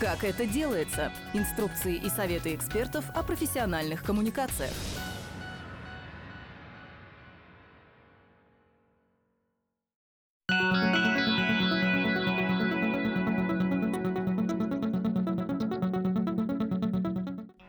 Как это делается? Инструкции и советы экспертов о профессиональных коммуникациях.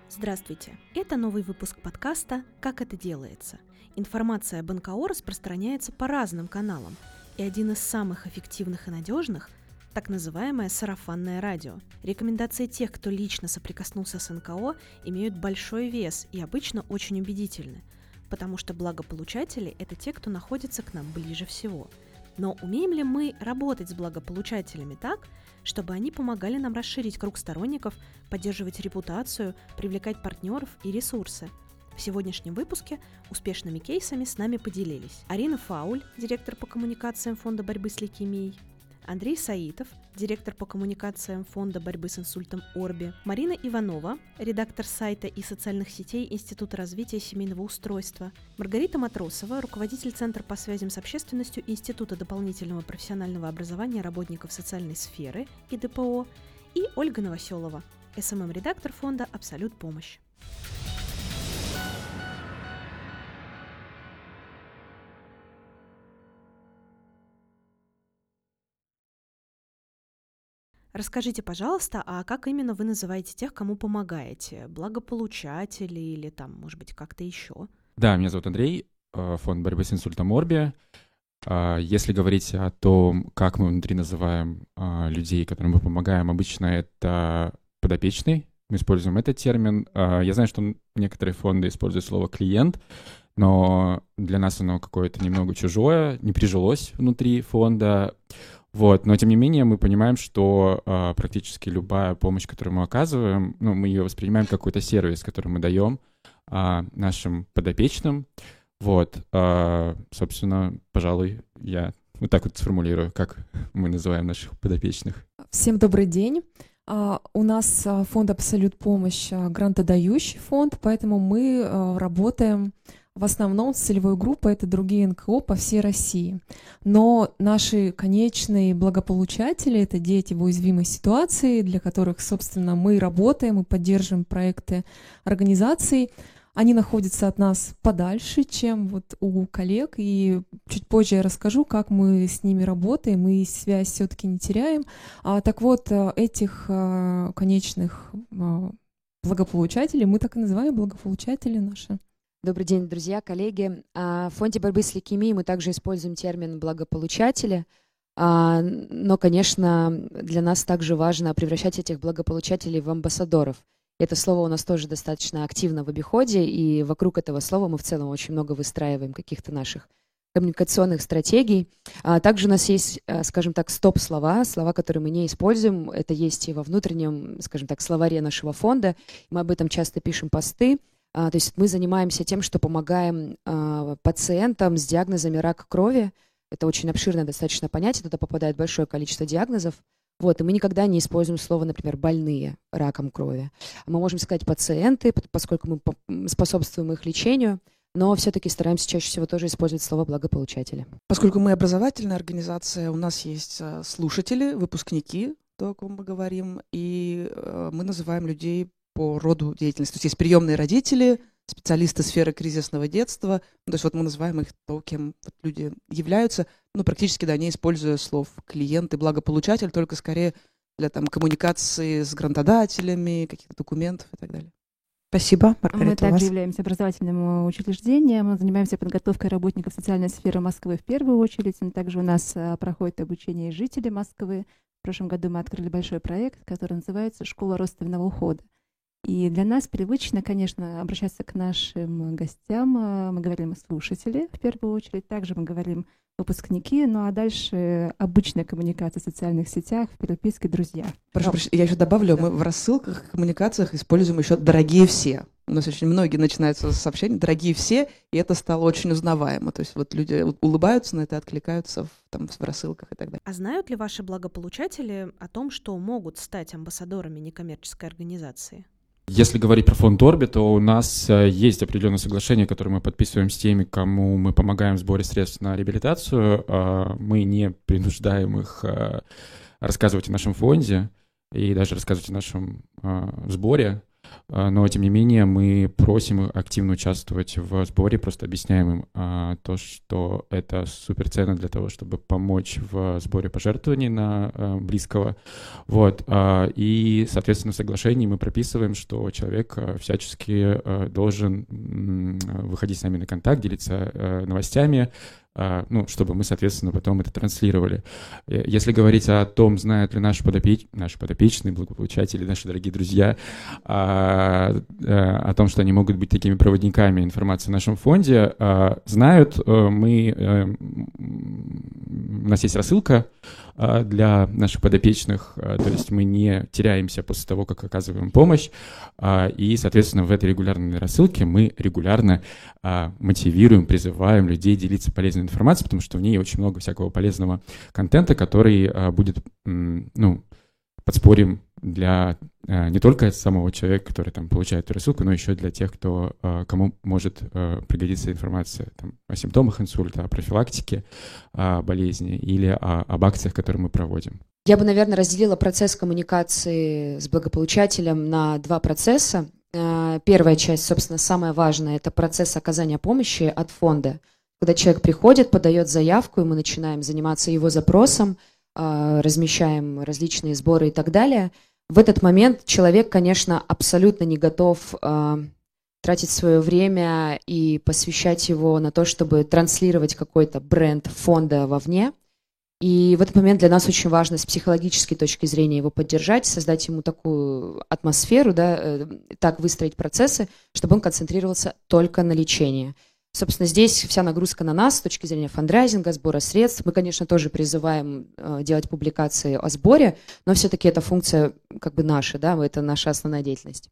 Здравствуйте! Это новый выпуск подкаста «Как это делается». Информация об НКО распространяется по разным каналам, и один из самых эффективных и надежных – так называемое сарафанное радио. Рекомендации тех, кто лично соприкоснулся с НКО, имеют большой вес и обычно очень убедительны, потому что благополучатели – это те, кто находится к нам ближе всего. Но умеем ли мы работать с благополучателями так, чтобы они помогали нам расширить круг сторонников, поддерживать репутацию, привлекать партнеров и ресурсы. В сегодняшнем выпуске успешными кейсами с нами поделились Арина Фауль, директор по коммуникациям Фонда борьбы с лейкемией, Андрей Саитов, директор по коммуникациям Фонда борьбы с инсультом Орби, Марина Иванова, редактор сайта и социальных сетей Института развития семейного устройства, Маргарита Матросова, руководитель Центра по связям с общественностью Института дополнительного профессионального образования работников социальной сферы и ДПО, и Ольга Новоселова, SMM-редактор фонда «Абсолют помощь». Расскажите, пожалуйста, а как именно вы называете тех, кому помогаете? Благополучатели или там, может быть, как-то еще? Да, меня зовут Андрей, э, фонд борьбы с инсультом Орби. А, если говорить о том, как мы внутри называем а, людей, которым мы помогаем, обычно это подопечный. Мы используем этот термин. А, я знаю, что некоторые фонды используют слово клиент, но для нас оно какое-то немного чужое, не прижилось внутри фонда. Вот, но тем не менее мы понимаем, что э, практически любая помощь, которую мы оказываем, ну, мы ее воспринимаем как какой-то сервис, который мы даем э, нашим подопечным. Вот, э, собственно, пожалуй, я вот так вот сформулирую, как мы называем наших подопечных. Всем добрый день. У нас фонд «Абсолют помощь» грантодающий фонд, поэтому мы работаем в основном целевой группой это другие НКО по всей России. Но наши конечные благополучатели — это дети в уязвимой ситуации, для которых, собственно, мы работаем и поддерживаем проекты организаций. Они находятся от нас подальше, чем вот у коллег, и чуть позже я расскажу, как мы с ними работаем и связь все-таки не теряем. А, так вот, э, этих а, конечных а, благополучателей мы так и называем благополучатели наши. Добрый день, друзья, коллеги. А, в Фонде борьбы с лейкемией мы также используем термин «благополучатели». А, но, конечно, для нас также важно превращать этих благополучателей в амбассадоров. Это слово у нас тоже достаточно активно в обиходе, и вокруг этого слова мы в целом очень много выстраиваем каких-то наших коммуникационных стратегий. А также у нас есть, скажем так, стоп-слова, слова, которые мы не используем. Это есть и во внутреннем, скажем так, словаре нашего фонда. Мы об этом часто пишем посты. А, то есть мы занимаемся тем, что помогаем а, пациентам с диагнозами рака крови. Это очень обширное достаточно понятие, туда попадает большое количество диагнозов. Вот, и мы никогда не используем слово, например, больные раком крови. Мы можем сказать пациенты, поскольку мы способствуем их лечению, но все-таки стараемся чаще всего тоже использовать слово благополучатели. Поскольку мы образовательная организация, у нас есть а, слушатели, выпускники, то, о ком мы говорим, и мы называем людей по роду деятельности. То есть есть приемные родители, специалисты сферы кризисного детства. То есть вот мы называем их то, кем вот люди являются. Ну, практически, да, не используя слов клиент и благополучатель, только скорее для там, коммуникации с грантодателями, каких-то документов и так далее. Спасибо, Маргарита. Мы также являемся образовательным учреждением. Мы занимаемся подготовкой работников социальной сферы Москвы в первую очередь. Также у нас а, проходит обучение жителей Москвы. В прошлом году мы открыли большой проект, который называется «Школа родственного ухода». И для нас привычно, конечно, обращаться к нашим гостям. Э, мы говорим слушатели в первую очередь, также мы говорим выпускники, ну а дальше обычная коммуникация в социальных сетях, в переписке друзья. Прошу прощения, я еще добавлю, да. мы в рассылках, коммуникациях используем еще «дорогие все». У нас очень многие начинаются с сообщений «дорогие все», и это стало очень узнаваемо. То есть вот люди улыбаются на это, откликаются в, там, в рассылках и так далее. А знают ли ваши благополучатели о том, что могут стать амбассадорами некоммерческой организации? Если говорить про фонд Орби, то у нас э, есть определенное соглашение, которое мы подписываем с теми, кому мы помогаем в сборе средств на реабилитацию. А, мы не принуждаем их э, рассказывать о нашем фонде. и даже рассказывать о нашем э, сборе, но, тем не менее, мы просим активно участвовать в сборе, просто объясняем им а, то, что это супер ценно для того, чтобы помочь в сборе пожертвований на а, близкого. Вот. А, и, соответственно, в соглашении мы прописываем, что человек а, всячески а, должен выходить с нами на контакт, делиться а, новостями, а, ну, чтобы мы, соответственно, потом это транслировали. Э, Если говорить о том, знают ли наши, подопеч... наши подопечные, благополучатели, наши дорогие друзья, а, э, о том, что они могут быть такими проводниками информации в нашем фонде, а, знают. Э, Мы, у нас есть рассылка а, для наших подопечных, а, то есть мы не теряемся после того, как оказываем помощь, а, и, соответственно, в этой регулярной рассылке мы регулярно а, мотивируем, призываем людей делиться полезной информацией, потому что в ней очень много всякого полезного контента, который а, будет, ну, подспорьем для а, не только самого человека, который там получает эту рассылку, но еще для тех, кто, а, кому может а, пригодиться информация там, о симптомах инсульта, о профилактике а, болезни или о- об акциях, которые мы проводим. Я бы, наверное, разделила процесс коммуникации с благополучателем на два процесса. Э, Первая часть, собственно, самая важная, это процесс оказания помощи от фонда. Когда человек приходит, подает заявку, и мы начинаем заниматься его запросом, э, размещаем различные сборы и так далее. В этот момент человек, конечно, абсолютно не готов э, тратить свое время и посвящать его на то, чтобы транслировать какой-то бренд фонда вовне. И в этот момент для нас очень важно с психологической точки зрения его поддержать, создать ему такую атмосферу, да, э, так выстроить процессы, чтобы он концентрировался только на лечении. Собственно, здесь вся нагрузка на нас с точки зрения фандрайзинга, сбора средств. Мы, конечно, тоже призываем э, делать публикации о сборе, но все-таки эта функция как бы наша, да, это наша основная деятельность.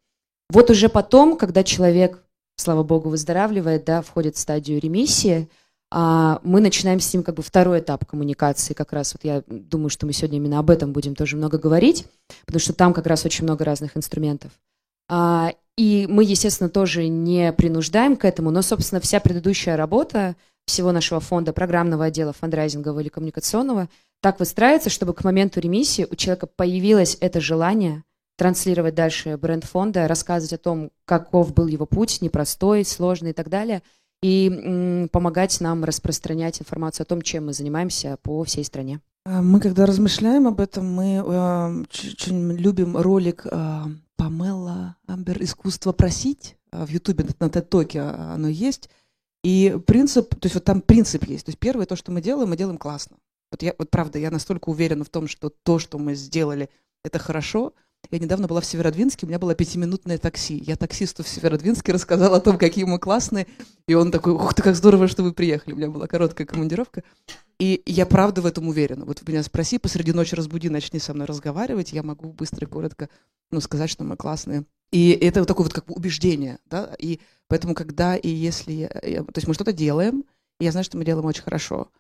Вот уже потом, когда человек, слава богу, выздоравливает, да, входит в стадию ремиссии, а, мы начинаем с ним как бы второй этап коммуникации. Как раз вот я думаю, что мы сегодня именно об этом будем тоже много говорить, потому что там как раз очень много разных инструментов. А, И мы, естественно, тоже не принуждаем к этому, но, собственно, вся предыдущая работа всего нашего фонда, программного отдела, фандрайзингового или коммуникационного, так выстраивается, чтобы к моменту ремиссии у человека появилось это желание транслировать дальше бренд фонда, рассказывать о том, каков был его путь, непростой, сложный и так далее, и м, помогать нам распространять информацию о том, чем мы занимаемся по всей стране. А, Мы, когда размышляем об этом, мы э, очень любим ролик э, Памела Амбер «Искусство просить». А, В Ютубе на TED-токе а, оно есть. И принцип, то есть вот там принцип есть. То есть первое, то, что мы делаем, мы делаем классно. Вот я, вот правда, я настолько уверена в том, что то, что мы сделали, это хорошо. Я недавно была в Северодвинске, у меня было пятиминутное такси. Я таксисту в Северодвинске рассказала о том, какие мы классные. И он такой, ух ты, как здорово, что вы приехали. У меня была короткая командировка. И я правда в этом уверена. Вот меня спроси, посреди ночи разбуди, начни со мной разговаривать, я могу быстро и коротко ну, сказать, что мы классные. И это вот такое вот как бы убеждение, да, и поэтому когда и если, я- я- то есть мы что-то делаем, и я знаю, что мы делаем очень хорошо,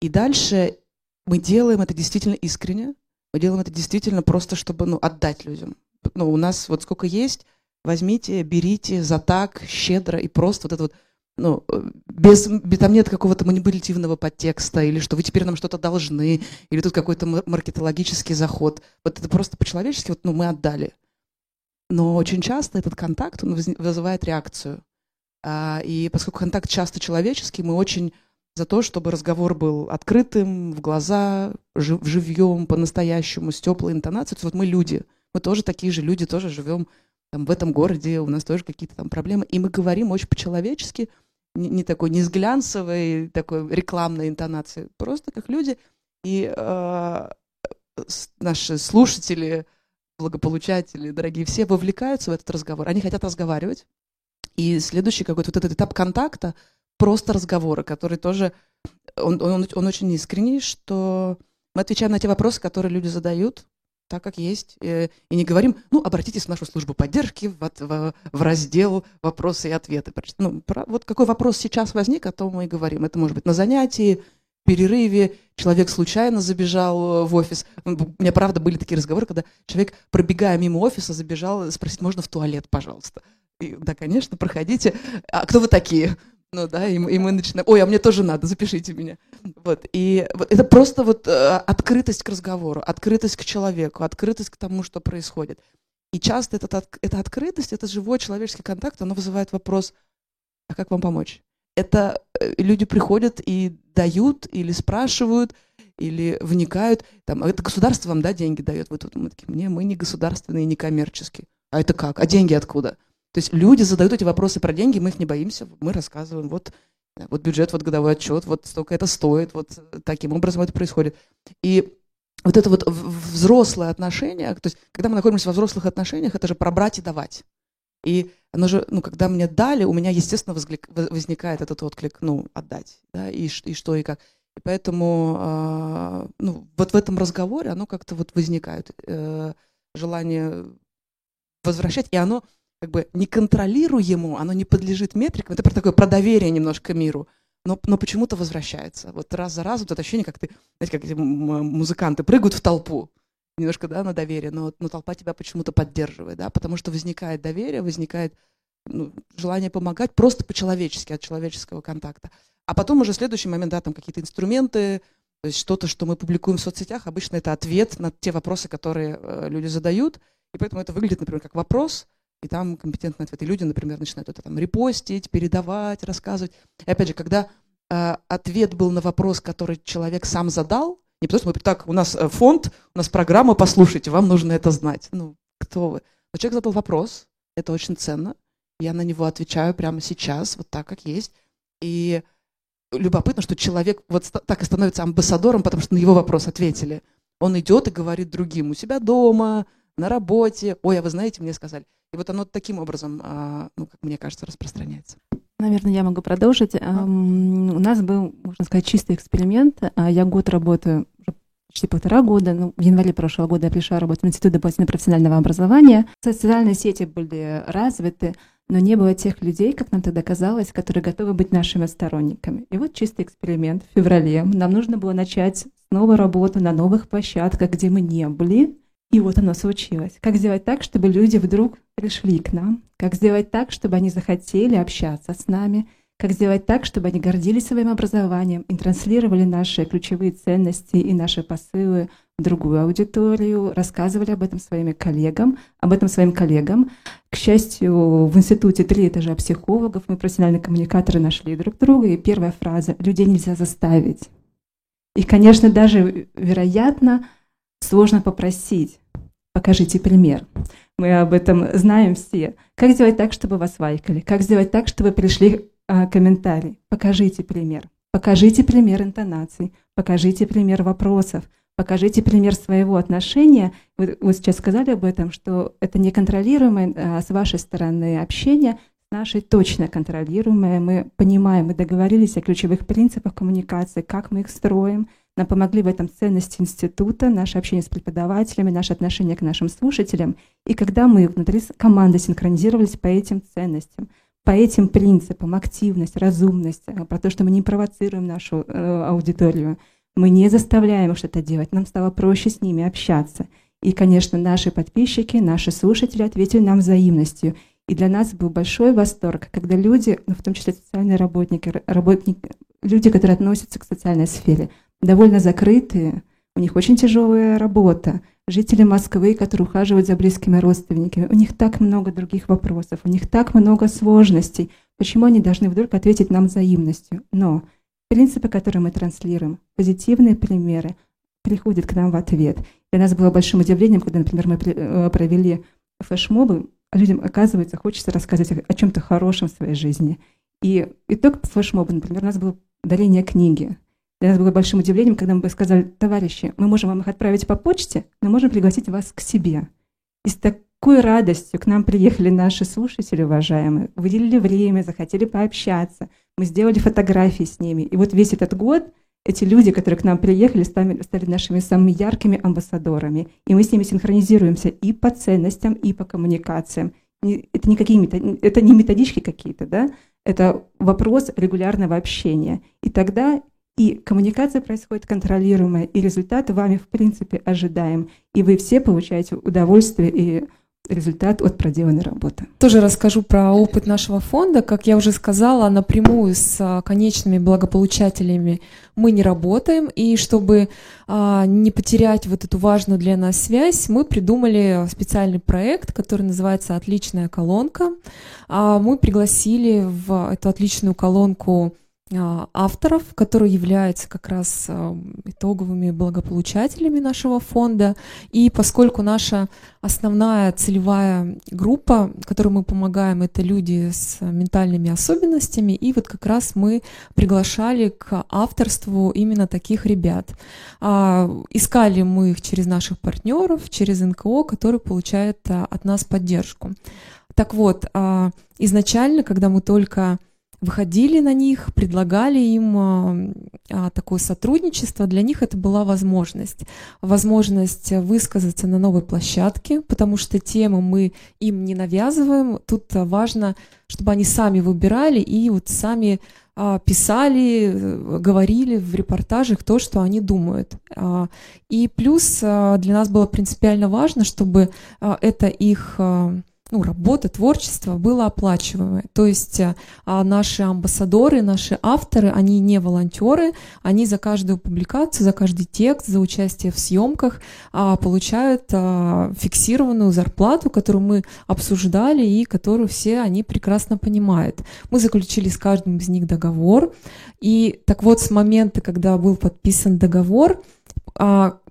и дальше мы делаем это действительно искренне, мы делаем это действительно просто, чтобы, ну, отдать людям. Ну, у нас вот сколько есть, возьмите, берите за так, щедро и просто вот это вот, ну, э, без, бе- там нет какого-то манипулятивного подтекста, или что вы теперь нам что-то должны, или тут какой-то ма- маркетологический заход. Вот это просто по-человечески, вот, ну, мы отдали. Но очень часто этот контакт, он вызывает реакцию. А, и поскольку контакт часто человеческий, мы очень за то, чтобы разговор был открытым, в глаза, жив, живьем, по-настоящему, с теплой интонацией. Вот мы люди, мы тоже такие же люди, тоже живем там, в этом городе, у нас тоже какие-то там проблемы. И мы говорим очень по-человечески, не, не такой, не с глянцевой, такой рекламной интонацией, просто как люди. И э, наши слушатели, благополучатели, дорогие все, вовлекаются в этот разговор. Они хотят разговаривать. И следующий какой-то вот этот этап контакта, просто разговора, который тоже, он, он, он очень искренний, что мы отвечаем на те вопросы, которые люди задают, так как есть, э, и не говорим, ну, обратитесь в нашу службу поддержки в, в, в раздел «Вопросы и ответы». Ну, про- вот какой вопрос сейчас возник, о том мы и говорим. Это может быть на занятии, перерыве, человек случайно забежал э, в офис. У меня, правда, были такие разговоры, когда человек, пробегая мимо офиса, забежал спросить, можно в туалет, пожалуйста? И, да, конечно, проходите. А кто вы такие? Ну да, и, и мы начинаем, ой, а мне тоже надо, запишите меня. Вот, и вот это просто вот э, открытость к разговору, открытость к человеку, открытость к тому, что происходит. И часто этот, от- эта открытость, этот живой человеческий контакт, оно вызывает вопрос, а как вам помочь? Это э, люди приходят и дают, или спрашивают, или вникают. Там, «А это государство вам, да, деньги дает? Вы тут, мы такие, не, мы не государственные, не коммерческие. А это как? А деньги откуда? То есть люди задают эти вопросы про деньги, мы их не боимся, мы рассказываем, вот, э, вот бюджет, вот годовой отчет, вот столько это стоит, вот э, таким образом это происходит. И вот это вот взрослое отношение, то есть когда мы находимся во взрослых отношениях, это же про брать и давать. И оно же, ну, когда мне дали, у меня, естественно, возглик- воз- возникает этот отклик, ну, отдать, да, и, и что, и как. И поэтому, а, ну, вот в этом разговоре оно как-то вот возникает, э, желание возвращать, и оно как бы неконтролируемо, оно не подлежит метрикам, это про такое, про доверие немножко миру, но, но почему-то возвращается. Вот раз за разом, это ощущение, как ты, знаете, как эти музыканты прыгают в толпу, немножко, да, на доверие, но, но толпа тебя почему-то поддерживает, да, потому что возникает доверие, возникает ну, желание помогать просто по-человечески, от человеческого контакта. А потом уже следующий момент, да, там какие-то инструменты, то есть что-то, что мы публикуем в соцсетях, обычно это ответ на те вопросы, которые э, люди задают, и поэтому это выглядит, например, как вопрос, и там компетентные ответы. Люди, например, начинают это там репостить, передавать, рассказывать. И опять же, когда э, ответ был на вопрос, который человек сам задал, не потому что мы так, у нас э, фонд, у нас программа, послушайте, вам нужно это знать. Ну, кто вы? Но человек задал вопрос, это очень ценно. Я на него отвечаю прямо сейчас, вот так, как есть. И любопытно, что человек вот так и становится амбассадором, потому что на его вопрос ответили. Он идет и говорит другим у себя дома, на работе. Ой, а вы знаете, мне сказали. И вот оно таким образом, а, ну, как мне кажется, распространяется. Наверное, я могу продолжить. Ам, У нас был, можно сказать, чистый эксперимент. А, Я год работаю, уже почти полтора года. Ну, в январе прошлого года я пришла работать в Институт дополнительного профессионального образования. Социальные сети были развиты, но не было тех людей, как нам тогда казалось, которые готовы быть нашими сторонниками. И вот чистый эксперимент в феврале. Нам нужно было начать снова работу на новых площадках, где мы не были. И вот оно случилось. Как сделать так, чтобы люди вдруг пришли к нам? Как сделать так, чтобы они захотели общаться с нами? Как сделать так, чтобы они гордились своим образованием и транслировали наши ключевые ценности и наши посылы в другую аудиторию, рассказывали об этом своим коллегам, об этом своим коллегам. К счастью, в институте три этажа психологов, мы профессиональные коммуникаторы нашли друг друга, и первая фраза «людей нельзя заставить». И, конечно, даже, вероятно, сложно попросить покажите пример. Мы об этом знаем все. Как сделать так, чтобы вас лайкали? Как сделать так, чтобы пришли а, комментарии? Покажите пример. Покажите пример интонаций. Покажите пример вопросов. Покажите пример своего отношения. Вы, вы сейчас сказали об этом, что это неконтролируемое а, с вашей стороны общение, с нашей точно контролируемое. Мы понимаем, мы договорились о ключевых принципах коммуникации, как мы их строим, нам помогли в этом ценности института, наше общение с преподавателями, наше отношение к нашим слушателям. И когда мы внутри команды синхронизировались по этим ценностям, по этим принципам, активность, разумность, э, про то, что мы не провоцируем нашу э, аудиторию, мы не заставляем их что-то делать, нам стало проще с ними общаться. И, конечно, наши подписчики, наши слушатели ответили нам взаимностью. И для нас был большой восторг, когда люди, ну, в том числе социальные работники, работники, люди, которые относятся к социальной сфере, довольно закрытые, у них очень тяжелая работа. Жители Москвы, которые ухаживают за близкими родственниками, у них так много других вопросов, у них так много сложностей. Почему они должны вдруг ответить нам взаимностью? Но принципы, которые мы транслируем, позитивные примеры, приходят к нам в ответ. Для нас было большим удивлением, когда, например, мы э, провели флешмобы, а людям, оказывается, хочется рассказывать о, чем-то хорошем в своей жизни. И итог флешмоба, например, у нас было дарение книги. Для нас было большим удивлением, когда мы бы сказали, товарищи, мы можем вам их отправить по почте, но можем пригласить вас к себе. И с такой радостью к нам приехали наши слушатели, уважаемые, выделили время, захотели пообщаться. Мы сделали фотографии с ними. И вот весь этот год эти люди, которые к нам приехали, стали, стали нашими самыми яркими амбассадорами. И мы с ними синхронизируемся и по ценностям, и по коммуникациям. Не- Это, никакие, мето- это не методички какие-то, да? Это вопрос регулярного общения. И тогда и коммуникация происходит контролируемая, и результат вами, в принципе, ожидаем. И вы все получаете удовольствие и результат от проделанной работы. Тоже расскажу про опыт нашего фонда. Как я уже сказала, напрямую с а, конечными благополучателями мы не работаем. И чтобы а, не потерять вот эту важную для нас связь, мы придумали специальный проект, который называется «Отличная колонка». А, мы пригласили в эту отличную колонку авторов, которые являются как раз а, итоговыми благополучателями нашего фонда. И поскольку наша основная целевая группа, которой мы помогаем, это люди с ментальными особенностями, и вот как раз мы приглашали к авторству именно таких ребят. А, искали мы их через наших партнеров, через НКО, которые получают от нас поддержку. Так вот, изначально, когда мы только выходили на них, предлагали им а, а, такое сотрудничество, для них это была возможность. Возможность высказаться на новой площадке, потому что темы мы им не навязываем. Тут важно, чтобы они сами выбирали и вот сами а, писали, говорили в репортажах то, что они думают. А, и плюс а, для нас было принципиально важно, чтобы а, это их а, ну, работа, творчество было оплачиваемое. То есть а, а, наши амбассадоры, наши авторы, они не волонтеры, они за каждую публикацию, за каждый текст, за участие в съемках а, получают а, фиксированную зарплату, которую мы обсуждали и которую все они прекрасно понимают. Мы заключили с каждым из них договор, и так вот с момента, когда был подписан договор,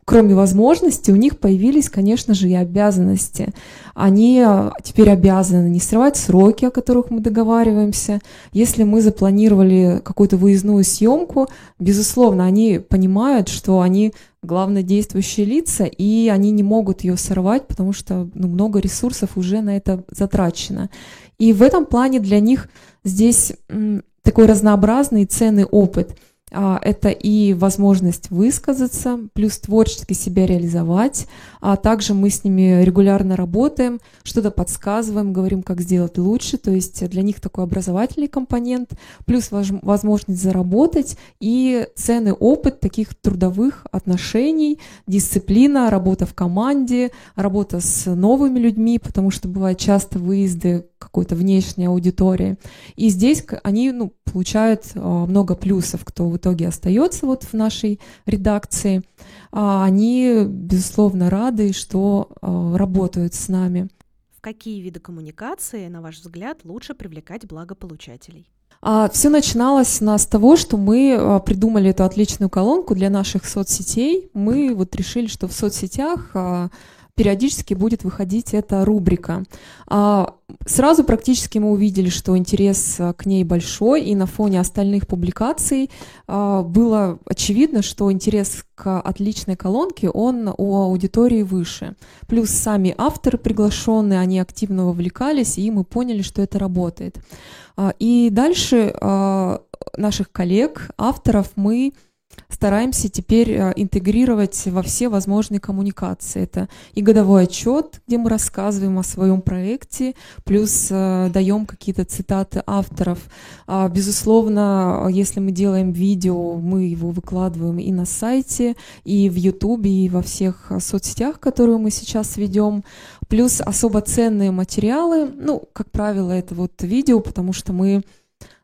кроме возможностей, у них появились, конечно же, и обязанности. Они а, теперь обязаны не срывать сроки, о которых мы договариваемся. Если мы запланировали какую-то выездную съемку, безусловно, они понимают, что они главные действующие лица, и они не могут ее сорвать, потому что ну, много ресурсов уже на это затрачено. И в этом плане для них здесь такой разнообразный и ценный опыт – это и возможность высказаться, плюс творчески себя реализовать. А также мы с ними регулярно работаем, что-то подсказываем, говорим, как сделать лучше. То есть для них такой образовательный компонент, плюс возможность заработать и ценный опыт таких трудовых отношений, дисциплина, работа в команде, работа с новыми людьми, потому что бывает часто выезды какой-то внешней аудитории. И здесь они ну, получают а, много плюсов, кто в итоге остается вот в нашей редакции. А, они, безусловно, рады, что а, работают с нами. В какие виды коммуникации, на ваш взгляд, лучше привлекать благополучателей? А, все начиналось у нас с того, что мы а, придумали эту отличную колонку для наших соцсетей. Мы вот решили, что в соцсетях а, периодически будет выходить эта рубрика. А, сразу практически мы увидели, что интерес а, к ней большой, и на фоне остальных публикаций а, было очевидно, что интерес к отличной колонке, он у аудитории выше. Плюс сами авторы приглашенные, они активно вовлекались, и мы поняли, что это работает. И дальше наших коллег, авторов мы стараемся теперь э, интегрировать во все возможные коммуникации. Это и годовой отчет, где мы рассказываем о своем проекте, плюс э, даем какие-то цитаты авторов. А, безусловно, если мы делаем видео, мы его выкладываем и на сайте, и в Ютубе, и во всех соцсетях, которые мы сейчас ведем. Плюс особо ценные материалы, ну, как правило, это вот видео, потому что мы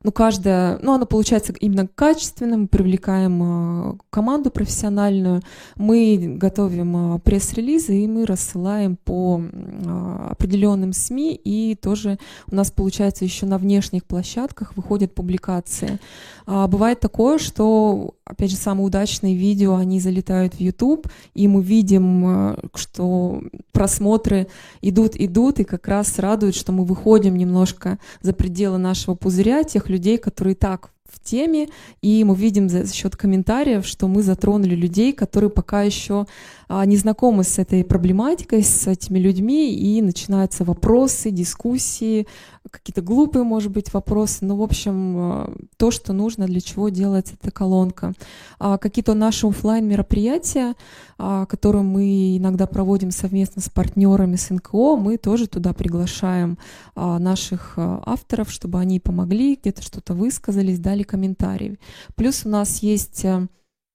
ну, каждая, ну, она получается именно качественным, мы привлекаем э, команду профессиональную, мы готовим э, пресс-релизы, и мы рассылаем по э, определенным СМИ, и тоже у нас, получается, еще на внешних площадках выходят публикации. А, бывает такое, что, опять же, самые удачные видео, они залетают в YouTube, и мы видим, что просмотры идут, идут, и как раз радует, что мы выходим немножко за пределы нашего пузыря, тех людей, которые так в теме, и мы видим за, за счет комментариев, что мы затронули людей, которые пока еще а, не знакомы с этой проблематикой, с этими людьми, и начинаются вопросы, дискуссии, какие-то глупые, может быть, вопросы, но, в общем, а, то, что нужно, для чего делается эта колонка. А, какие-то наши офлайн мероприятия, а, которые мы иногда проводим совместно с партнерами с НКО, мы тоже туда приглашаем а, наших а, авторов, чтобы они помогли, где-то что-то высказались, дали комментарии. Плюс у нас есть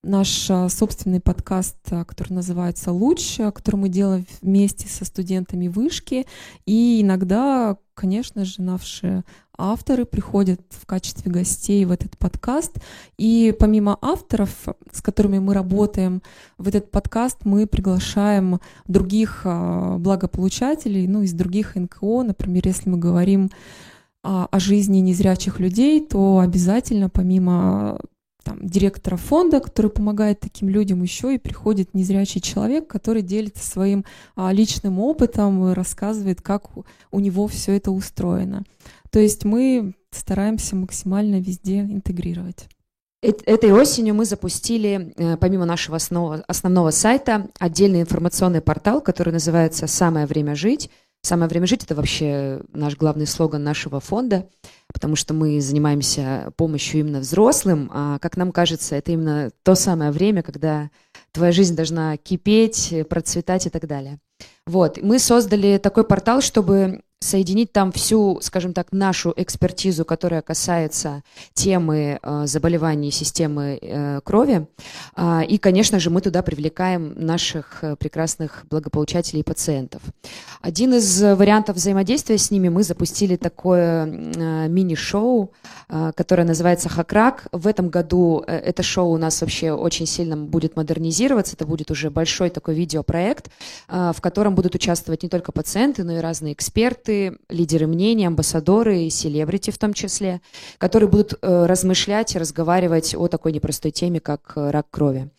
наш а, собственный подкаст, а, который называется «Луч», который мы делаем вместе со студентами вышки. И иногда, конечно же, наши авторы приходят в качестве гостей в этот подкаст. И помимо авторов, с которыми мы работаем в этот подкаст, мы приглашаем других благополучателей, ну, из других НКО. Например, если мы говорим о жизни незрячих людей, то обязательно помимо там, директора фонда, который помогает таким людям, еще и приходит незрячий человек, который делится своим а, личным опытом и рассказывает, как у, у него все это устроено. То есть мы стараемся максимально везде интегрировать. Этой осенью мы запустили, э, помимо нашего основного, основного сайта, отдельный информационный портал, который называется «Самое время жить», Самое время жить – это вообще наш главный слоган нашего фонда, потому что мы занимаемся помощью именно взрослым, а, как нам кажется, это именно то самое время, когда твоя жизнь должна кипеть, процветать и так далее. Вот, мы создали такой портал, чтобы соединить там всю, скажем так, нашу экспертизу, которая касается темы э, заболеваний системы э, крови. Э, и, конечно же, мы туда привлекаем наших э, прекрасных благополучателей и пациентов. Один из вариантов взаимодействия с ними мы запустили такое э, мини-шоу, э, которое называется «Хакрак». В этом году э, это шоу у нас вообще очень сильно будет модернизироваться. Это будет уже большой такой видеопроект, э, в котором будут участвовать не только пациенты, но и разные эксперты, эксперты, лидеры мнений, амбассадоры и селебрити в том числе, которые будут э, размышлять и разговаривать о такой непростой теме, как э, рак крови.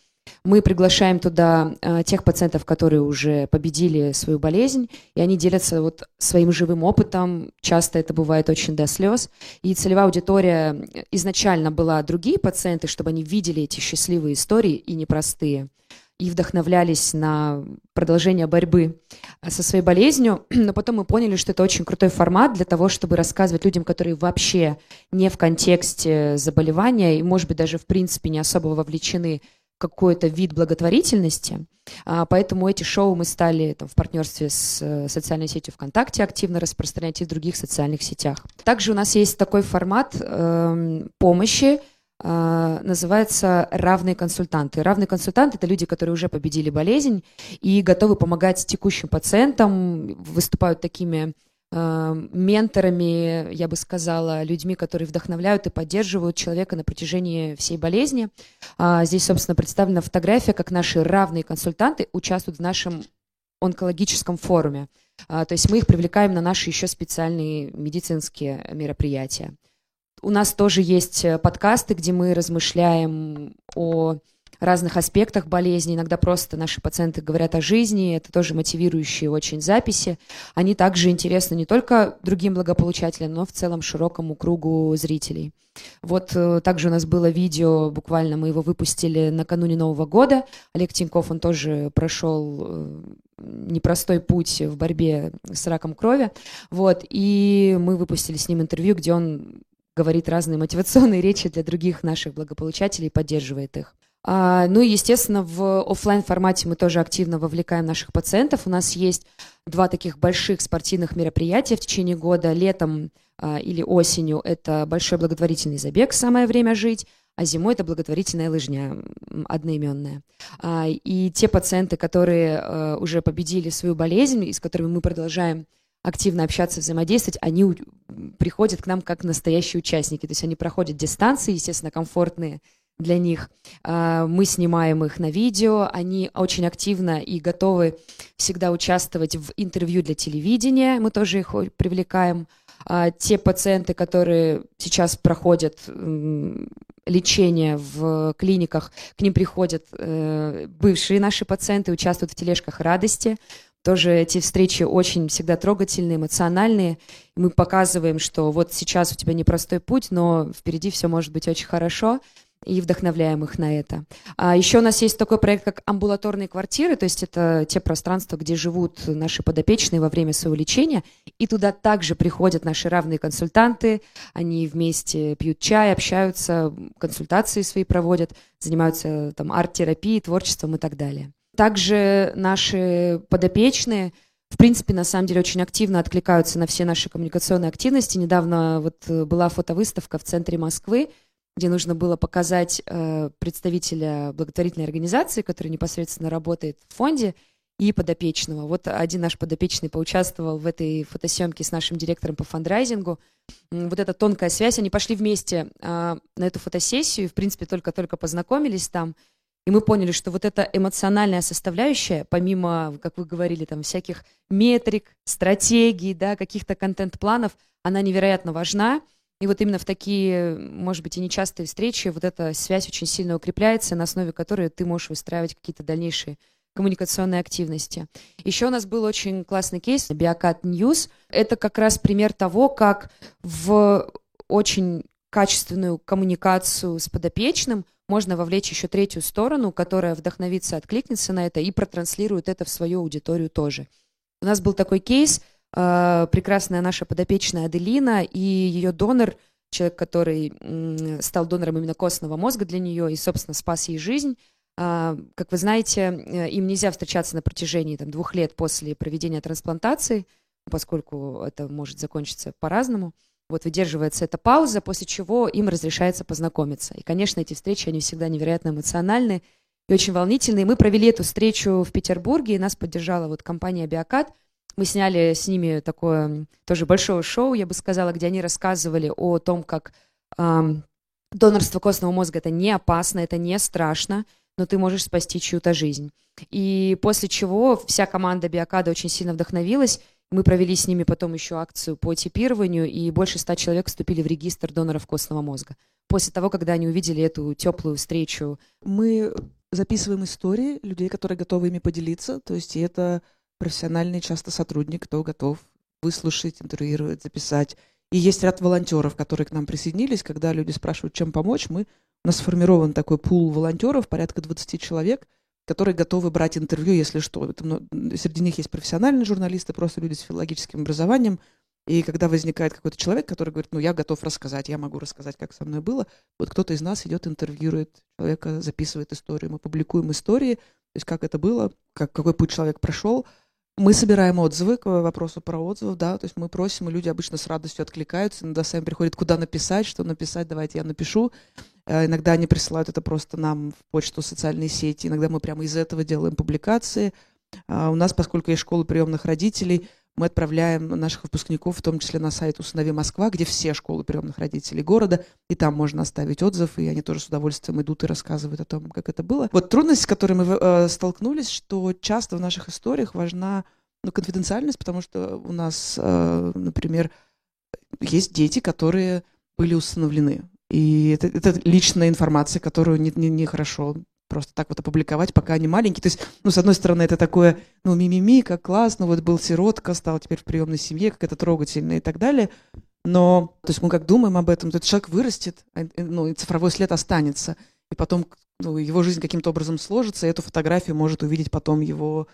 Мы приглашаем туда э, тех пациентов, которые уже победили свою болезнь, и они делятся вот своим живым опытом. Часто это бывает очень до слез. И целевая аудитория изначально была другие пациенты, чтобы они видели эти счастливые истории и непростые и вдохновлялись на продолжение борьбы э, со своей болезнью, но потом мы поняли, что это очень крутой формат для того, чтобы рассказывать людям, которые вообще не в контексте заболевания и, может быть, даже в принципе не особо вовлечены какой-то вид благотворительности. А, поэтому эти шоу мы стали там, в партнерстве с э, социальной сетью ВКонтакте активно распространять и в других социальных сетях. Также у нас есть такой формат э, помощи, называется равные консультанты. Равные консультанты – это люди, которые уже победили болезнь и готовы помогать текущим пациентам, выступают такими э, менторами, я бы сказала, людьми, которые вдохновляют и поддерживают человека на протяжении всей болезни. А, здесь, собственно, представлена фотография, как наши равные консультанты участвуют в нашем онкологическом форуме. А, то есть мы их привлекаем на наши еще специальные медицинские мероприятия. У нас тоже есть э, подкасты, где мы размышляем о разных аспектах болезни. Иногда просто наши пациенты говорят о жизни. Это тоже мотивирующие очень записи. Они также интересны не только другим благополучателям, но в целом широкому кругу зрителей. Вот э, также у нас было видео, буквально мы его выпустили накануне Нового года. Олег Тиньков, он тоже прошел э, непростой путь в борьбе с раком крови. Вот, и мы выпустили с ним интервью, где он говорит разные мотивационные речи для других наших благополучателей, поддерживает их. А, ну и, естественно, в офлайн формате мы тоже активно вовлекаем наших пациентов. У нас есть два таких больших спортивных мероприятия в течение года. Летом а, или осенью это большой благотворительный забег «Самое время жить», а зимой это благотворительная лыжня одноименная. А, и те пациенты, которые а, уже победили свою болезнь и с которыми мы продолжаем активно общаться, взаимодействовать, они приходят к нам как настоящие участники. То есть они проходят дистанции, естественно, комфортные для них. А, мы снимаем их на видео, они очень активно и готовы всегда участвовать в интервью для телевидения, мы тоже их привлекаем. А, те пациенты, которые сейчас проходят лечение в клиниках, к ним приходят э, бывшие наши пациенты, участвуют в тележках радости. Тоже эти встречи очень всегда трогательные, эмоциональные. Мы показываем, что вот сейчас у тебя непростой путь, но впереди все может быть очень хорошо и вдохновляем их на это. А еще у нас есть такой проект, как амбулаторные квартиры, то есть это те пространства, где живут наши подопечные во время своего лечения, и туда также приходят наши равные консультанты, они вместе пьют чай, общаются, консультации свои проводят, занимаются там арт-терапией, творчеством и так далее. Также наши подопечные, в принципе, на самом деле очень активно откликаются на все наши коммуникационные активности. Недавно вот э, была фотовыставка в центре Москвы, где нужно было показать э, представителя благотворительной организации, который непосредственно работает в фонде, и подопечного. Вот один наш подопечный поучаствовал в этой фотосъемке с нашим директором по фандрайзингу. Вот эта тонкая связь, они пошли вместе э, на эту фотосессию, в принципе, только-только познакомились там, и мы поняли, что вот эта эмоциональная составляющая, помимо, как вы говорили, там всяких метрик, стратегий, да, каких-то контент-планов, она невероятно важна. И вот именно в такие, может быть, и нечастые встречи вот эта связь очень сильно укрепляется, на основе которой ты можешь выстраивать какие-то дальнейшие коммуникационной активности. Еще у нас был очень классный кейс Биокат News. Это как раз пример того, как в очень качественную коммуникацию с подопечным можно вовлечь еще третью сторону, которая вдохновится, откликнется на это и протранслирует это в свою аудиторию тоже. У нас был такой кейс, э, прекрасная наша подопечная Аделина и ее донор, человек, который стал донором именно костного мозга для нее и, собственно, спас ей жизнь, а, как вы знаете, э, им нельзя встречаться на протяжении там, двух лет после проведения трансплантации, поскольку это может закончиться по-разному. Вот выдерживается эта пауза, после чего им разрешается познакомиться. И, конечно, эти встречи, они всегда невероятно эмоциональны и очень волнительные. Мы провели эту встречу в Петербурге, и нас поддержала вот компания «Биокат». Мы сняли с ними такое тоже большое шоу, я бы сказала, где они рассказывали о том, как эм, донорство костного мозга – это не опасно, это не страшно – но ты можешь спасти чью-то жизнь. И после чего вся команда Биокада очень сильно вдохновилась. Мы провели с ними потом еще акцию по типированию, и больше ста человек вступили в регистр доноров костного мозга. После того, когда они увидели эту теплую встречу. Мы записываем истории людей, которые готовы ими поделиться. То есть это профессиональный часто сотрудник, кто готов выслушать, интервьюировать, записать. И есть ряд волонтеров, которые к нам присоединились. Когда люди спрашивают, чем помочь, мы у нас сформирован такой пул волонтеров, порядка 20 человек, которые готовы брать интервью, если что. Это, среди них есть профессиональные журналисты, просто люди с филологическим образованием. И когда возникает какой-то человек, который говорит, ну, я готов рассказать, я могу рассказать, как со мной было, вот кто-то из нас идет, интервьюирует человека, записывает историю, мы публикуем истории, то есть как это было, как, какой путь человек прошел, мы собираем отзывы к вопросу про отзывы, да, то есть мы просим, и люди обычно с радостью откликаются, иногда сами приходят, куда написать, что написать, давайте я напишу. Э, иногда они присылают это просто нам в почту, социальные сети, иногда мы прямо из этого делаем публикации. А у нас, поскольку есть школа приемных родителей, мы отправляем наших выпускников, в том числе на сайт «Усынови Москва», где все школы приемных родителей города, и там можно оставить отзыв, и они тоже с удовольствием идут и рассказывают о том, как это было. Вот трудность, с которой мы э, столкнулись, что часто в наших историях важна ну, конфиденциальность, потому что у нас, э, например, есть дети, которые были усыновлены. И это, это личная информация, которую нехорошо не, не хорошо просто так вот опубликовать, пока они маленькие. То есть, ну, с одной стороны, это такое, ну, мимими, как классно, вот был сиротка, стал теперь в приемной семье, как это трогательно и так далее. Но, то есть мы как думаем об этом, то этот человек вырастет, а, ну, и цифровой след останется. И потом ну, его жизнь каким-то образом сложится, и эту фотографию может увидеть потом его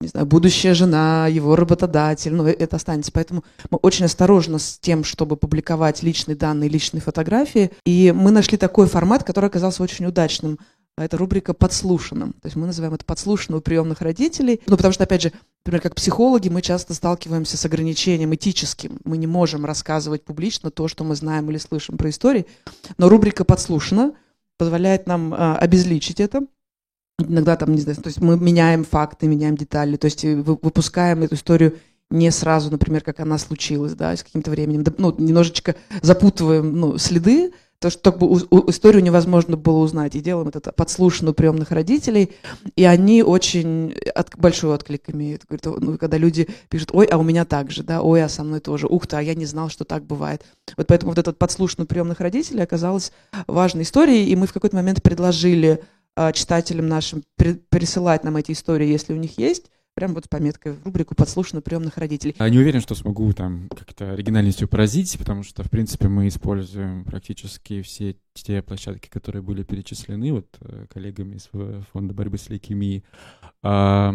не знаю, будущая жена, его работодатель, ну, это останется. Поэтому мы очень осторожны с тем, чтобы публиковать личные данные, личные фотографии. И мы нашли такой формат, который оказался очень удачным. Это рубрика «Подслушанным». То есть мы называем это «Подслушанным у приемных родителей». Ну, потому что, опять же, например, как психологи, мы часто сталкиваемся с ограничением этическим. Мы не можем рассказывать публично то, что мы знаем или слышим про истории. Но рубрика «Подслушано» позволяет нам а, обезличить это. Иногда там, не знаю, то есть мы меняем факты, меняем детали, то есть выпускаем эту историю не сразу, например, как она случилась, да, с каким-то временем, ну, немножечко запутываем, ну, следы, то, что как бы у, у, историю невозможно было узнать. И делаем это подслушанную приемных родителей, и они очень от, большой отклик имеют. Говорят, ну, когда люди пишут, ой, а у меня так же, да, ой, а со мной тоже, ух ты, а я не знал, что так бывает. Вот поэтому вот этот подслушанный приемных родителей оказалась важной историей, и мы в какой-то момент предложили э, читателям нашим при, присылать нам эти истории, если у них есть, прям вот с пометкой в рубрику «Подслушано приемных родителей». А не уверен, что смогу там как-то оригинальностью поразить, потому что, в принципе, мы используем практически все те площадки, которые были перечислены вот э, коллегами из Фонда борьбы с лейкемией. А,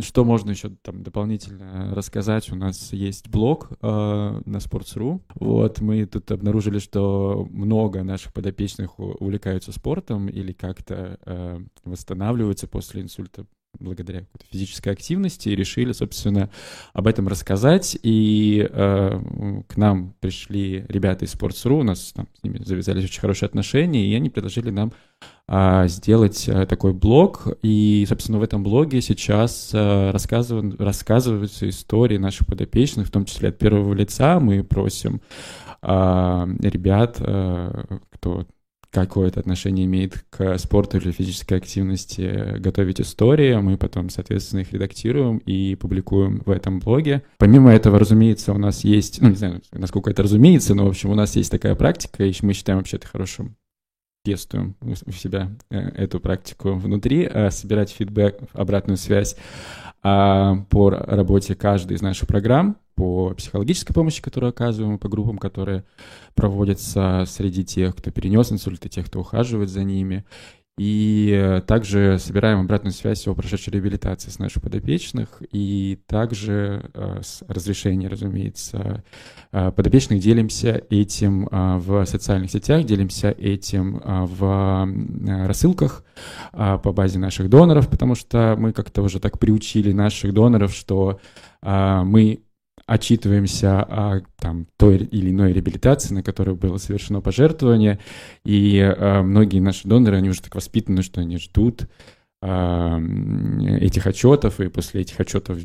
что можно еще там дополнительно рассказать? У нас есть блог а, на Sports.ru. Вот, мы тут обнаружили, что много наших подопечных увлекаются спортом или как-то а, восстанавливаются после инсульта благодаря физической активности и решили, собственно, об этом рассказать. И э, к нам пришли ребята из Sports.ru, у нас там, с ними завязались очень хорошие отношения, и они предложили нам э, сделать э, такой блог. И, собственно, в этом блоге сейчас э, рассказывают, рассказываются истории наших подопечных, в том числе от первого лица. Мы просим э, ребят, э, кто какое-то отношение имеет к спорту или физической активности, готовить истории. Мы потом, соответственно, их редактируем и публикуем в этом блоге. Помимо этого, разумеется, у нас есть, ну, не знаю, насколько это разумеется, но, в общем, у нас есть такая практика, и мы считаем вообще это хорошим тестуем у себя э, эту практику внутри, э, собирать фидбэк, обратную связь а, по работе каждой из наших программ, по психологической помощи, которую оказываем, по группам, которые проводятся среди тех, кто перенес инсульт, и тех, кто ухаживает за ними. И также собираем обратную связь о прошедшей реабилитации с наших подопечных. И также э, с разрешения, разумеется, э, подопечных делимся этим э, в социальных сетях, делимся этим в рассылках по базе наших доноров, потому что мы как-то уже так приучили наших доноров, что мы отчитываемся о там, той или иной реабилитации, на которой было совершено пожертвование, и э, многие наши доноры, они уже так воспитаны, что они ждут э, этих отчетов, и после этих отчетов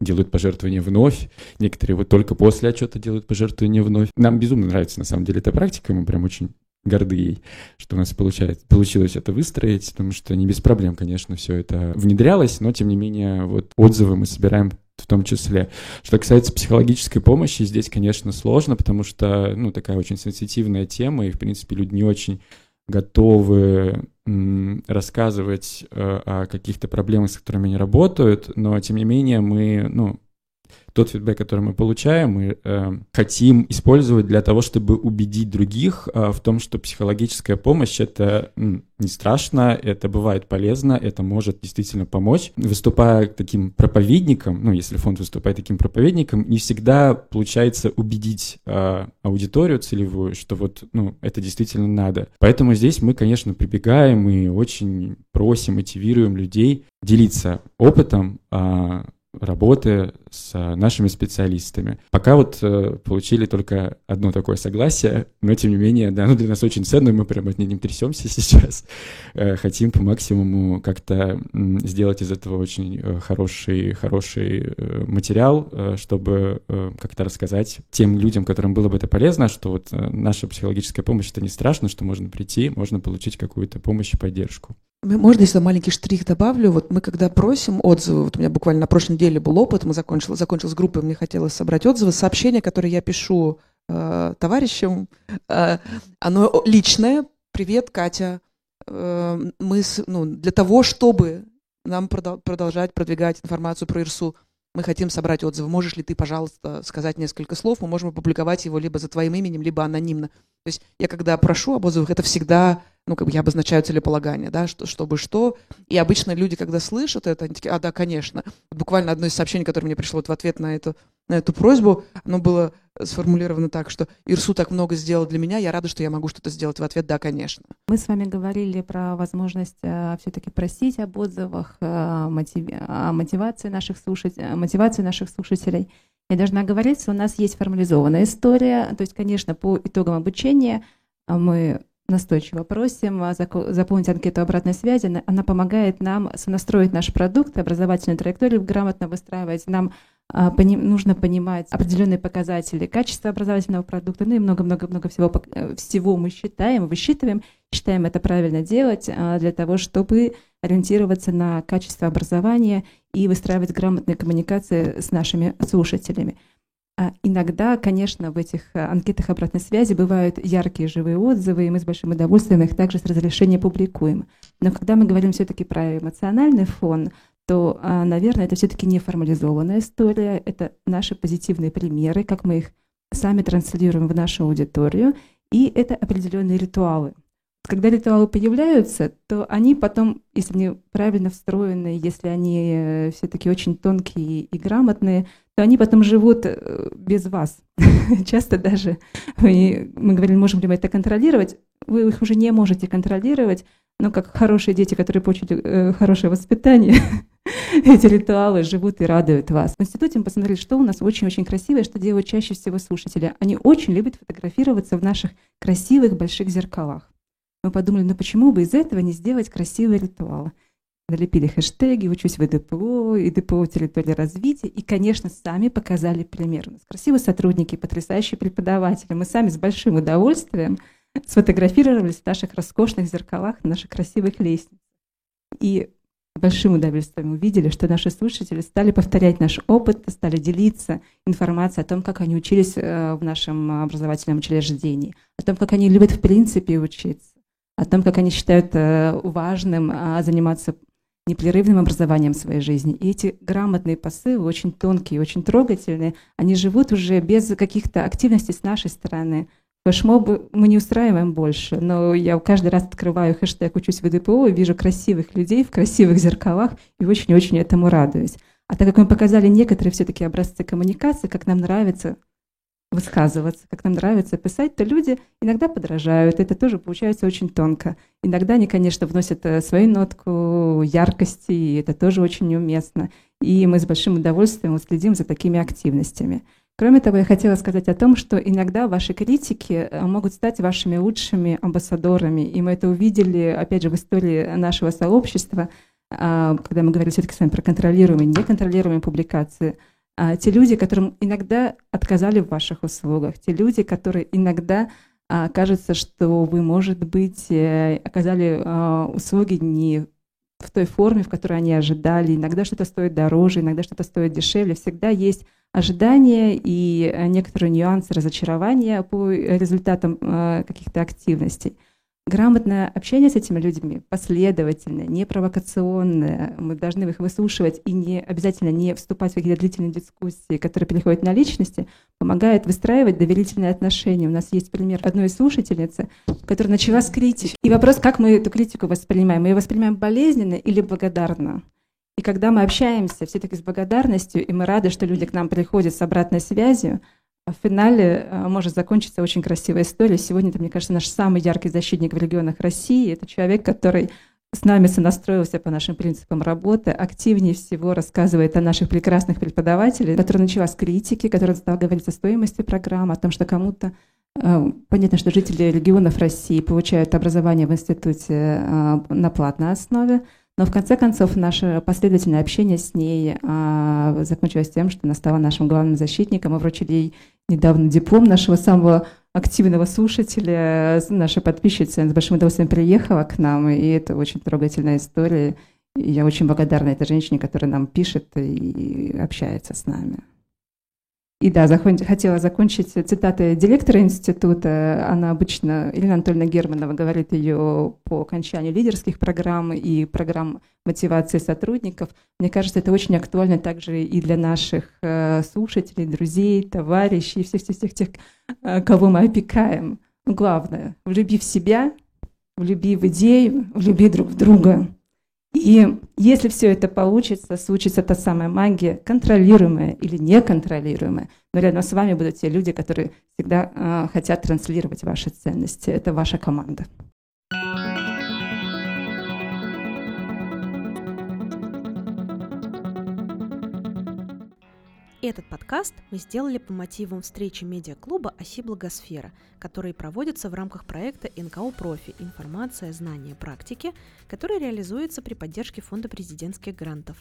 делают пожертвования вновь. Некоторые вот только после отчета делают пожертвования вновь. Нам безумно нравится, на самом деле, эта практика, мы прям очень горды ей, что у нас получается, получилось это выстроить, потому что не без проблем, конечно, все это внедрялось, но, тем не менее, вот отзывы мы собираем в том числе. Что касается психологической помощи, здесь, конечно, сложно, потому что, ну, такая очень сенситивная тема, и, в принципе, люди не очень готовы рассказывать э, о каких-то проблемах, с которыми они работают, но, тем не менее, мы, ну, тот фидбэк, который мы получаем, мы э, хотим использовать для того, чтобы убедить других э, в том, что психологическая помощь это м, не страшно, это бывает полезно, это может действительно помочь. Выступая таким проповедником, ну, если фонд выступает таким проповедником, не всегда получается убедить э, аудиторию целевую, что вот, ну, это действительно надо. Поэтому здесь мы, конечно, прибегаем и очень просим, мотивируем людей делиться опытом, э, работы с нашими специалистами. Пока вот э, получили только одно такое согласие, но тем не менее, да, оно для нас очень ценно, мы прямо от ним трясемся сейчас. Э, хотим по максимуму как-то сделать из этого очень э, хороший, хороший материал, чтобы как-то рассказать тем людям, которым было бы это полезно, что вот наша психологическая помощь — это не страшно, что можно прийти, можно получить какую-то помощь и поддержку. Можно, если маленький штрих добавлю? Вот мы когда просим отзывы, вот у меня буквально на прошлой неделе был опыт, мы закончили, закончил с группой, мне хотелось собрать отзывы, сообщения, которые я пишу э, товарищам, э, оно личное. Привет, Катя. Э, мы, ну, для того, чтобы нам продолжать продвигать информацию про ИРСУ, мы хотим собрать отзывы. Можешь ли ты, пожалуйста, сказать несколько слов? Мы можем опубликовать его либо за твоим именем, либо анонимно. То есть я когда прошу об отзывах, это всегда ну, как бы я обозначаю целеполагание, да, что, чтобы что. И обычно люди, когда слышат это, они такие, а, да, конечно. Буквально одно из сообщений, которое мне пришло вот в ответ на эту, на эту просьбу, оно было сформулировано так, что Ирсу так много сделал для меня, я рада, что я могу что-то сделать в ответ, да, конечно. Мы с вами говорили про возможность э, все-таки просить об отзывах, э, мотив... о мотивации наших, слушателей, мотивации наших слушателей. Я должна говорить, что у нас есть формализованная история, то есть, конечно, по итогам обучения э, мы настойчиво просим заполнить анкету обратной связи. Она помогает нам сонастроить наш продукт, образовательную траекторию грамотно выстраивать. Нам а, нужно понимать определенные показатели качества образовательного продукта, ну и много-много-много всего, э, всего мы считаем, высчитываем, считаем это правильно делать а, для того, чтобы ориентироваться на качество образования и выстраивать грамотные коммуникации с нашими слушателями. А иногда, конечно, в этих э, анкетах обратной связи бывают яркие живые отзывы, и мы с большим удовольствием их также с разрешения публикуем. Но когда мы говорим все-таки про эмоциональный фон, то, а, наверное, это все-таки не формализованная история, это наши позитивные примеры, как мы их сами транслируем в нашу аудиторию, и это определенные ритуалы. Когда ритуалы появляются, то они потом, если они правильно встроены, если они э, все-таки очень тонкие и грамотные, то они потом живут э, без вас. Часто даже мы, мы говорим, можем ли мы это контролировать, вы их уже не можете контролировать, но как хорошие дети, которые получили э, хорошее воспитание, эти ритуалы живут и радуют вас. В институте мы посмотрели, что у нас очень-очень красивое, что делают чаще всего слушатели. Они очень любят фотографироваться в наших красивых больших зеркалах. Мы подумали, ну почему бы из этого не сделать красивый ритуал? Налепили хэштеги «Учусь в ИДПО», «ИДПО территории развития» и, конечно, сами показали пример. У нас красивые сотрудники, потрясающие преподаватели. Мы сами с большим удовольствием сфотографировались в наших роскошных зеркалах, на наших красивых лестницах. И большим удовольствием увидели, что наши слушатели стали повторять наш опыт, стали делиться информацией о том, как они учились э, в нашем образовательном учреждении, о том, как они любят в принципе учиться, о том, как они считают э, важным а, заниматься непрерывным образованием своей жизни. И эти грамотные посылы, очень тонкие, очень трогательные, они живут уже без каких-то активностей с нашей стороны. Флешмобы мы не устраиваем больше, но я каждый раз открываю хэштег «Учусь в ДПО» и вижу красивых людей в красивых зеркалах и очень-очень этому радуюсь. А так как мы показали некоторые все-таки образцы коммуникации, как нам нравится высказываться, как нам нравится писать, то люди иногда подражают. Это тоже получается очень тонко. Иногда они, конечно, вносят э, свою нотку яркости, и это тоже очень неуместно. И мы с большим удовольствием следим за такими активностями. Кроме того, я хотела сказать о том, что иногда ваши критики э, могут стать вашими лучшими амбассадорами. И мы это увидели, опять же, в истории нашего сообщества, а, когда мы говорили все-таки с вами про контролируемые и неконтролируемые публикации – а, те люди, которым иногда отказали в ваших услугах, те люди, которые иногда а, кажется, что вы, может быть, э, оказали а, услуги не в той форме, в которой они ожидали. Иногда что-то стоит дороже, иногда что-то стоит дешевле. Всегда есть ожидания и э, некоторые нюансы разочарования по результатам э, каких-то активностей грамотное общение с этими людьми, последовательное, не провокационное. Мы должны их выслушивать и не обязательно не вступать в какие-то длительные дискуссии, которые переходят на личности, помогает выстраивать доверительные отношения. У нас есть пример одной слушательницы, которая начала с критики. И вопрос, как мы эту критику воспринимаем? Мы ее воспринимаем болезненно или благодарно? И когда мы общаемся все-таки с благодарностью, и мы рады, что люди к нам приходят с обратной связью, в финале э, может закончиться очень красивая история. Сегодня это, мне кажется, наш самый яркий защитник в регионах России. Это человек, который с нами сонастроился по нашим принципам работы, активнее всего рассказывает о наших прекрасных преподавателях, который начала с критики, который стал говорить о стоимости программы, о том, что кому-то э, Понятно, что жители регионов России получают образование в институте э, на платной основе, но в конце концов наше последовательное общение с ней а, закончилось тем, что она стала нашим главным защитником. Мы вручили ей недавно диплом нашего самого активного слушателя, наша подписчица с большим удовольствием приехала к нам, и это очень трогательная история. И я очень благодарна этой женщине, которая нам пишет и общается с нами. И да, закон... хотела закончить цитатой директора института. Она обычно, Елена Анатольевна Германова говорит ее по окончанию лидерских программ и программ мотивации сотрудников. Мне кажется, это очень актуально также и для наших э, слушателей, друзей, товарищей, всех-всех тех, э, кого мы опекаем. Главное, влюби в себя, влюби в идею, влюби друг в друга. И если все это получится, случится та самая магия, контролируемая или неконтролируемая, но рядом с вами будут те люди, которые всегда э, хотят транслировать ваши ценности. Это ваша команда. Этот подкаст мы сделали по мотивам встречи медиаклуба «Оси Благосфера», которые проводятся в рамках проекта НКО «Профи. Информация, знания, практики», который реализуется при поддержке Фонда президентских грантов.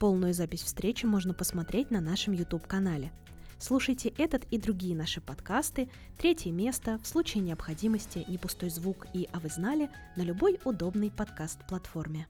Полную запись встречи можно посмотреть на нашем YouTube-канале. Слушайте этот и другие наши подкасты «Третье место», «В случае необходимости», «Не пустой звук» и «А вы знали» на любой удобной подкаст-платформе.